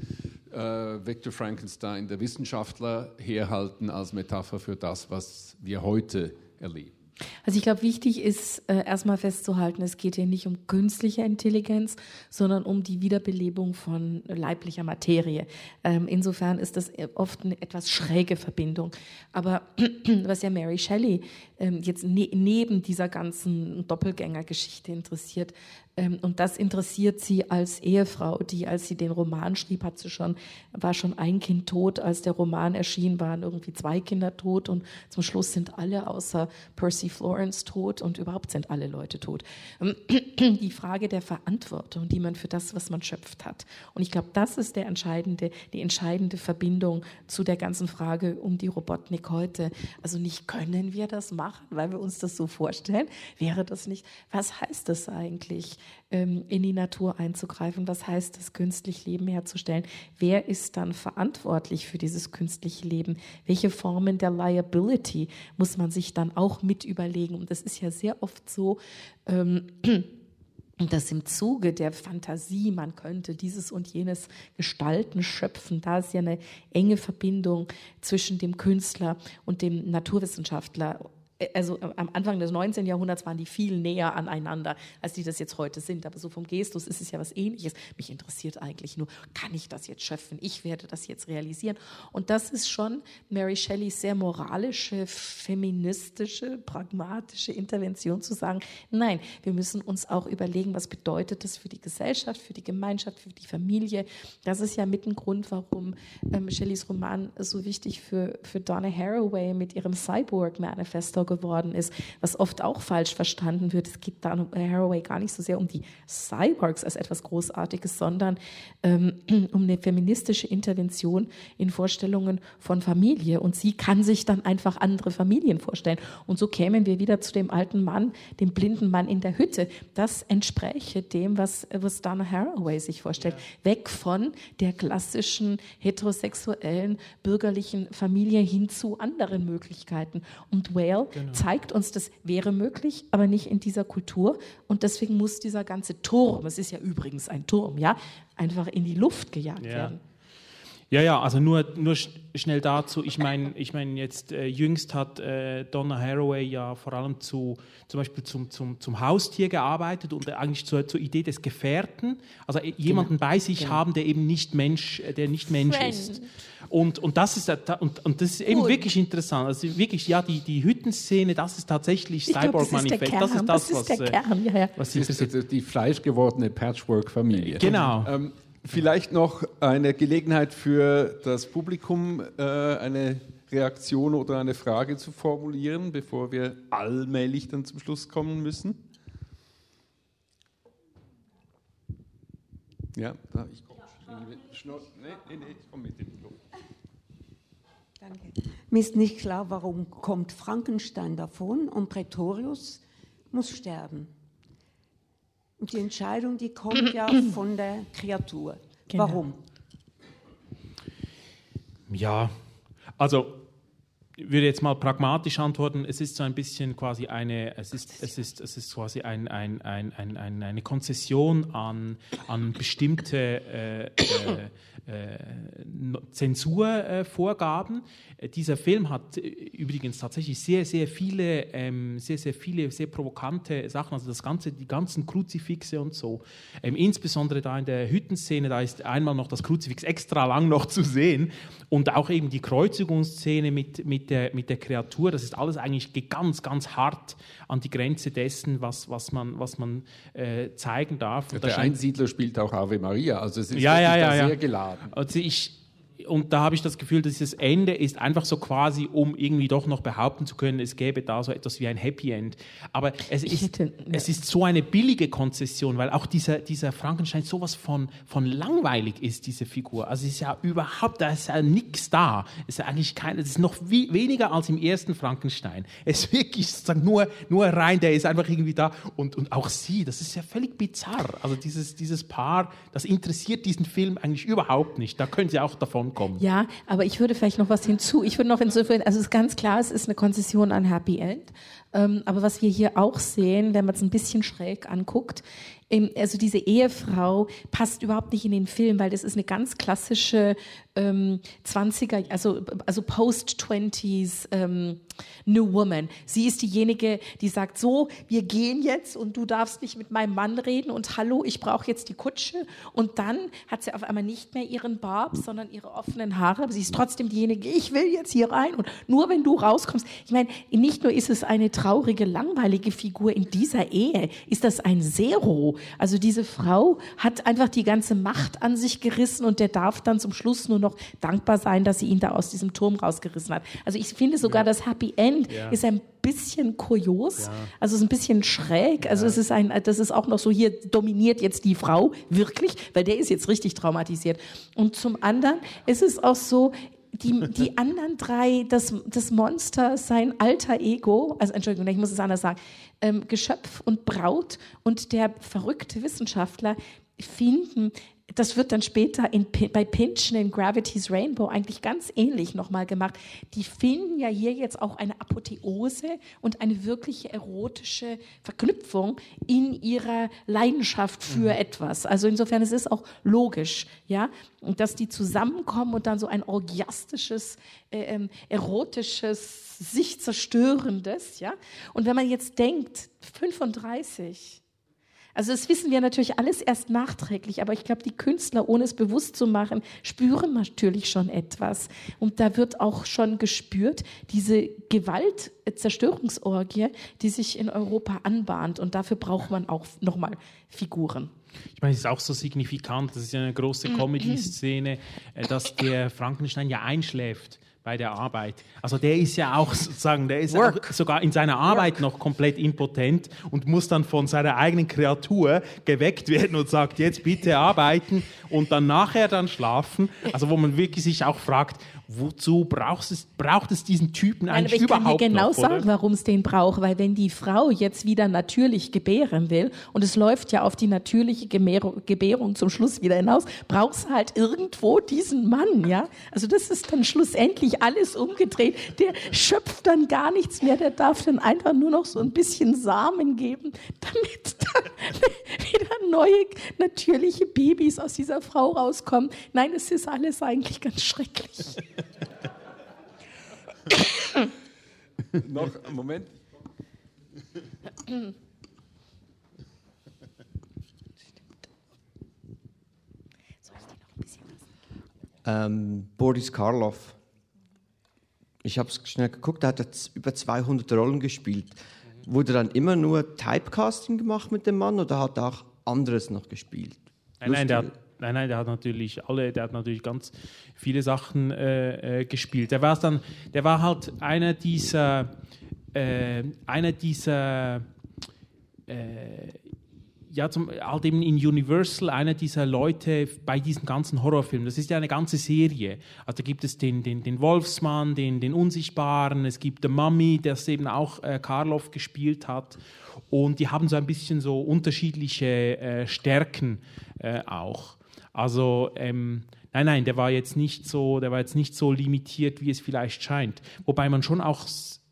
äh, Victor Frankenstein, der Wissenschaftler, herhalten als Metapher für das, was wir heute erleben? Also ich glaube, wichtig ist äh, erstmal festzuhalten, es geht hier nicht um künstliche Intelligenz, sondern um die Wiederbelebung von leiblicher Materie. Ähm, insofern ist das oft eine etwas schräge Verbindung. Aber was ja Mary Shelley ähm, jetzt ne neben dieser ganzen Doppelgängergeschichte interessiert, und das interessiert sie als Ehefrau, die, als sie den Roman schrieb, hat sie schon, war schon ein Kind tot. Als der Roman erschien, waren irgendwie zwei Kinder tot und zum Schluss sind alle außer Percy Florence tot und überhaupt sind alle Leute tot. Ähm, die Frage der Verantwortung, die man für das, was man schöpft hat. Und ich glaube, das ist der entscheidende, die entscheidende Verbindung zu der ganzen Frage um die Robotnik heute. Also nicht können wir das machen, weil wir uns das so vorstellen. Wäre das nicht, was heißt das eigentlich? Ähm, in die Natur einzugreifen. Was heißt es, künstlich Leben herzustellen? Wer ist dann verantwortlich für dieses künstliche Leben? Welche Formen der Liability muss man sich dann auch mit überlegen? Und das ist ja sehr oft so, ähm, dass im Zuge der Fantasie, man könnte dieses und jenes gestalten, schöpfen, da ist ja eine enge Verbindung zwischen dem Künstler und dem Naturwissenschaftler also am Anfang des 19. Jahrhunderts waren die viel näher aneinander, als die das jetzt heute sind. Aber so vom Gestus ist es ja was ähnliches. Mich interessiert eigentlich nur, kann ich das jetzt schöpfen? Ich werde das jetzt realisieren. Und das ist schon Mary Shelleys sehr moralische, feministische, pragmatische Intervention zu sagen, nein, wir müssen uns auch überlegen, was bedeutet das für die Gesellschaft, für die Gemeinschaft, für die Familie. Das ist ja mit ein Grund, warum ähm, Shelleys Roman so wichtig für, für Donna Haraway mit ihrem Cyborg-Manifesto geworden ist, was oft auch falsch verstanden wird. Es geht da bei Haraway gar nicht so sehr um die Cyborgs als etwas Großartiges, sondern ähm, um eine feministische Intervention in Vorstellungen von Familie. Und sie kann sich dann einfach andere Familien vorstellen. Und so kämen wir wieder zu dem alten Mann, dem blinden Mann in der Hütte. Das entspräche dem, was, was Donna Haraway sich vorstellt. Ja. Weg von der klassischen heterosexuellen bürgerlichen Familie hin zu anderen Möglichkeiten. Und Whale genau. zeigt uns, das wäre möglich, aber nicht in dieser Kultur. Und deswegen muss dieser ganze Turm, es ist ja übrigens ein Turm, ja, einfach in die Luft gejagt ja. werden. Ja, ja, also nur, nur schnell dazu. Ich meine, ich mein jetzt äh, jüngst hat äh, Donna Haraway ja vor allem zu, zum Beispiel zum, zum, zum Haustier gearbeitet und eigentlich zur, zur Idee des Gefährten. Also äh, jemanden genau. bei sich genau. haben, der eben nicht Mensch, äh, der nicht Mensch Friend. ist. Und, und, das ist, und, und das ist eben Gut. wirklich interessant. Also wirklich, ja, die, die Hüttenszene, das ist tatsächlich Cyborg-Manifest. Das ist das, was, das ist der Kern, ja, ja. was ist die fleischgewordene Patchwork-Familie. Genau. Ähm, Vielleicht noch eine Gelegenheit für das Publikum, äh, eine Reaktion oder eine Frage zu formulieren, bevor wir allmählich dann zum Schluss kommen müssen. Ja, da, ich komme. Nee, nee, nee, ich komme mit die Luft. Danke. Mir ist nicht klar, warum kommt Frankenstein davon und Prätorius muss sterben. Und die Entscheidung, die kommt ja von der Kreatur. Genau. Warum? Ja, also würde jetzt mal pragmatisch antworten, es ist so ein bisschen quasi eine, es ist, es ist, es ist quasi ein, ein, ein, ein eine Konzession an, an bestimmte äh, äh, äh, Zensurvorgaben. Äh, dieser Film hat äh, übrigens tatsächlich sehr, sehr viele, ähm, sehr, sehr viele, sehr provokante Sachen, also das ganze, die ganzen Kruzifixe und so. Ähm, insbesondere da in der Hüttenszene, da ist einmal noch das Kruzifix extra lang noch zu sehen und auch eben die Kreuzigungsszene mit, mit, der, mit der Kreatur, das ist alles eigentlich ganz, ganz hart an die Grenze dessen, was, was man, was man äh, zeigen darf. Und der Einsiedler spielt auch Ave Maria, also es ist ja, ja, ja, sehr geladen. Also ich, und da habe ich das Gefühl, dass dieses Ende ist einfach so quasi, um irgendwie doch noch behaupten zu können, es gäbe da so etwas wie ein Happy End. Aber es, ist, hätte, es ist so eine billige Konzession, weil auch dieser, dieser Frankenstein sowas von, von langweilig ist, diese Figur. Also es ist ja überhaupt, da ist ja nichts da. Es ist eigentlich kein, es ist noch wie, weniger als im ersten Frankenstein. Es ist wirklich sozusagen nur, nur rein, der ist einfach irgendwie da. Und, und auch sie, das ist ja völlig bizarr. Also dieses, dieses Paar, das interessiert diesen Film eigentlich überhaupt nicht. Da können sie auch davon kommen. Ja, aber ich würde vielleicht noch was hinzu. Ich würde noch insofern, also es ist ganz klar, es ist eine Konzession an Happy End. Ähm, aber was wir hier auch sehen, wenn man es ein bisschen schräg anguckt, also diese Ehefrau passt überhaupt nicht in den Film, weil das ist eine ganz klassische ähm, 20er, also, also Post-20s ähm, New Woman. Sie ist diejenige, die sagt, so, wir gehen jetzt und du darfst nicht mit meinem Mann reden und hallo, ich brauche jetzt die Kutsche. Und dann hat sie auf einmal nicht mehr ihren Barb, sondern ihre offenen Haare. Aber sie ist trotzdem diejenige, ich will jetzt hier rein und nur wenn du rauskommst. Ich meine, nicht nur ist es eine traurige, langweilige Figur in dieser Ehe, ist das ein Zero. Also diese Frau hat einfach die ganze Macht an sich gerissen und der darf dann zum Schluss nur noch dankbar sein, dass sie ihn da aus diesem Turm rausgerissen hat. Also ich finde sogar ja. das Happy End ja. ist ein bisschen kurios, ja. also ist ein bisschen schräg. Also es ist ein, das ist auch noch so hier dominiert jetzt die Frau wirklich, weil der ist jetzt richtig traumatisiert. Und zum anderen ist es auch so, die, die anderen drei, das, das Monster, sein alter Ego, also Entschuldigung, ich muss es anders sagen, ähm, Geschöpf und Braut und der verrückte Wissenschaftler, finden, das wird dann später in, bei Pynchon in Gravity's Rainbow eigentlich ganz ähnlich nochmal gemacht. Die finden ja hier jetzt auch eine Apotheose und eine wirkliche erotische Verknüpfung in ihrer Leidenschaft für mhm. etwas. Also insofern es ist auch logisch, ja, dass die zusammenkommen und dann so ein orgiastisches, äh, ähm, erotisches, sich zerstörendes, ja. Und wenn man jetzt denkt, 35, also das wissen wir natürlich alles erst nachträglich, aber ich glaube, die Künstler, ohne es bewusst zu machen, spüren natürlich schon etwas. Und da wird auch schon gespürt, diese Gewaltzerstörungsorgie, die sich in Europa anbahnt. Und dafür braucht man auch nochmal Figuren. Ich meine, es ist auch so signifikant, das ist ja eine große mm, mm. Comedy-Szene, äh, dass der Frankenstein ja einschläft bei der Arbeit. Also der ist ja auch sozusagen, der ist auch sogar in seiner Arbeit Work. noch komplett impotent und muss dann von seiner eigenen Kreatur geweckt werden und sagt, jetzt bitte arbeiten und dann nachher dann schlafen. Also wo man wirklich sich auch fragt, wozu braucht es, braucht es diesen Typen Nein, eigentlich überhaupt noch? Ich kann dir genau noch, sagen, warum es den braucht, weil wenn die Frau jetzt wieder natürlich gebären will und es läuft ja auf die natürliche Gebärung zum Schluss wieder hinaus, braucht es halt irgendwo diesen Mann, ja? Also das ist dann schlussendlich alles umgedreht. Der schöpft dann gar nichts mehr, der darf dann einfach nur noch so ein bisschen Samen geben, damit dann neue natürliche Babys aus dieser Frau rauskommen. Nein, es ist alles eigentlich ganz schrecklich. Noch, Moment. Ähm, Boris Karloff. Ich habe es schnell geguckt, er hat über 200 Rollen gespielt. Wurde dann immer nur Typecasting gemacht mit dem Mann oder hat er auch anderes noch gespielt? Nein, nein, der hat, Nein, nein, der hat natürlich alle, der hat natürlich ganz viele Sachen äh, äh, gespielt. Der war dann, der war halt einer dieser, äh, einer dieser, äh, ja, zum, halt eben in Universal einer dieser Leute bei diesen ganzen Horrorfilmen. Das ist ja eine ganze Serie. Also da gibt es den, den, den Wolfsmann, den, den Unsichtbaren, es gibt The Mummy, das eben auch äh, Karloff gespielt hat. Und die haben so ein bisschen so unterschiedliche äh, Stärken äh, auch. Also ähm, nein, nein, der war jetzt nicht so, der war jetzt nicht so limitiert, wie es vielleicht scheint. Wobei man schon auch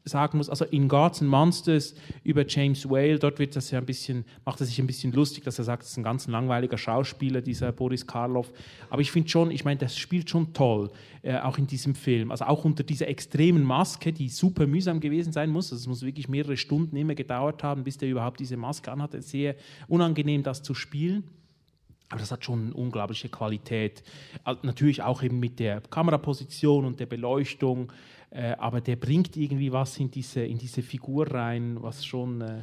sagen muss, also in Gods and Monsters über James Whale, dort wird das ja ein bisschen, macht er sich ein bisschen lustig, dass er sagt, es ist ein ganz langweiliger Schauspieler, dieser Boris Karloff. Aber ich finde schon, ich meine, das spielt schon toll, äh, auch in diesem Film. Also auch unter dieser extremen Maske, die super mühsam gewesen sein muss. Also es muss wirklich mehrere Stunden immer gedauert haben, bis der überhaupt diese Maske anhatte. Sehr unangenehm, das zu spielen. Aber das hat schon eine unglaubliche Qualität. Natürlich auch eben mit der Kameraposition und der Beleuchtung. Äh, aber der bringt irgendwie was in diese, in diese Figur rein, was schon. Äh,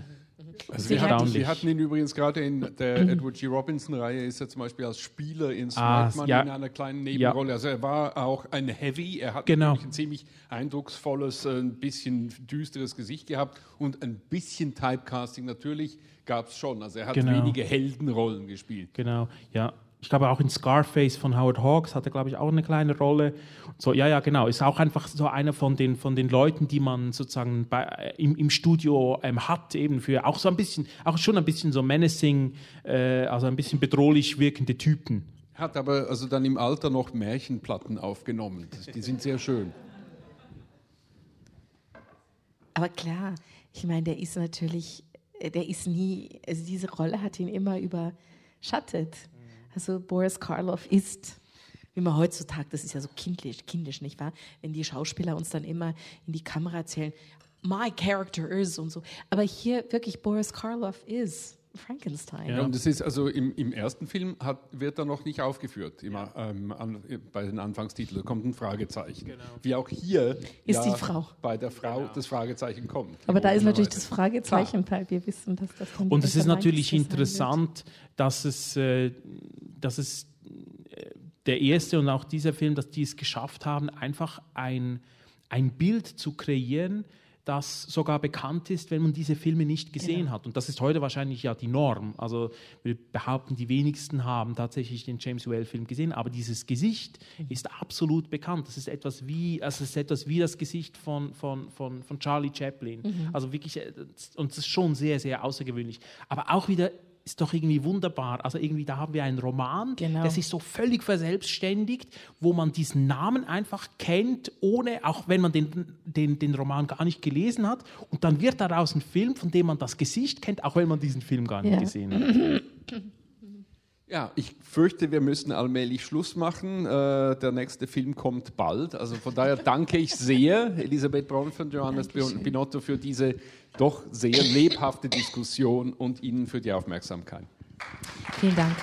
also wir, hatten, wir hatten ihn übrigens gerade in der Edward G. Robinson-Reihe, ist er zum Beispiel als Spieler in Smartman ah, ja. in einer kleinen Nebenrolle. Ja. Also er war auch ein Heavy, er hat genau. ein ziemlich eindrucksvolles, ein bisschen düsteres Gesicht gehabt und ein bisschen Typecasting natürlich gab es schon. Also er hat genau. wenige Heldenrollen gespielt. Genau, ja. Ich glaube auch in Scarface von Howard Hawks hat er, glaube ich, auch eine kleine Rolle. So, ja, ja, genau. Ist auch einfach so einer von den, von den Leuten, die man sozusagen bei, äh, im, im Studio ähm, hat, eben für auch so ein bisschen, auch schon ein bisschen so menacing, äh, also ein bisschen bedrohlich wirkende Typen. Hat aber also dann im Alter noch Märchenplatten aufgenommen. Die sind sehr schön. Aber klar, ich meine, der ist natürlich äh, der ist nie, also diese Rolle hat ihn immer überschattet. Also Boris Karloff ist, wie man heutzutage, das ist ja so kindlich, kindisch, nicht wahr? Wenn die Schauspieler uns dann immer in die Kamera erzählen, my character is und so. Aber hier wirklich Boris Karloff ist. Frankenstein. Ja, und das ist also im, im ersten Film hat, wird er noch nicht aufgeführt, immer ähm, an, bei den Anfangstiteln. Da kommt ein Fragezeichen. Genau. Wie auch hier ist ja die Frau. bei der Frau genau. das Fragezeichen kommt. Aber da ist natürlich das Fragezeichen, weil wir wissen, dass das dann Und es ist natürlich interessant, dass es, äh, dass es äh, der erste und auch dieser Film, dass die es geschafft haben, einfach ein, ein Bild zu kreieren, das sogar bekannt ist, wenn man diese Filme nicht gesehen genau. hat. Und das ist heute wahrscheinlich ja die Norm. Also wir behaupten, die wenigsten haben tatsächlich den James Whale-Film gesehen, aber dieses Gesicht mhm. ist absolut bekannt. Das ist etwas wie, also es ist etwas wie das Gesicht von, von, von, von Charlie Chaplin. Mhm. Also wirklich, äh, und das ist schon sehr, sehr außergewöhnlich. Aber auch wieder ist doch irgendwie wunderbar. Also irgendwie, da haben wir einen Roman, Genau. der sich so völlig verselbstständigt, wo man diesen Namen einfach kennt, ohne, auch wenn man den, den, den Roman gar nicht gelesen hat. Und dann wird daraus ein Film, von dem man das Gesicht kennt, auch wenn man diesen Film gar nicht Ja. gesehen hat. Ja, ich fürchte, wir müssen allmählich Schluss machen. Äh, der nächste Film kommt bald. Also von daher danke ich sehr, Elisabeth Braun und Johannes Dankeschön. Binotto, für diese doch sehr lebhafte Diskussion und Ihnen für die Aufmerksamkeit. Vielen Dank.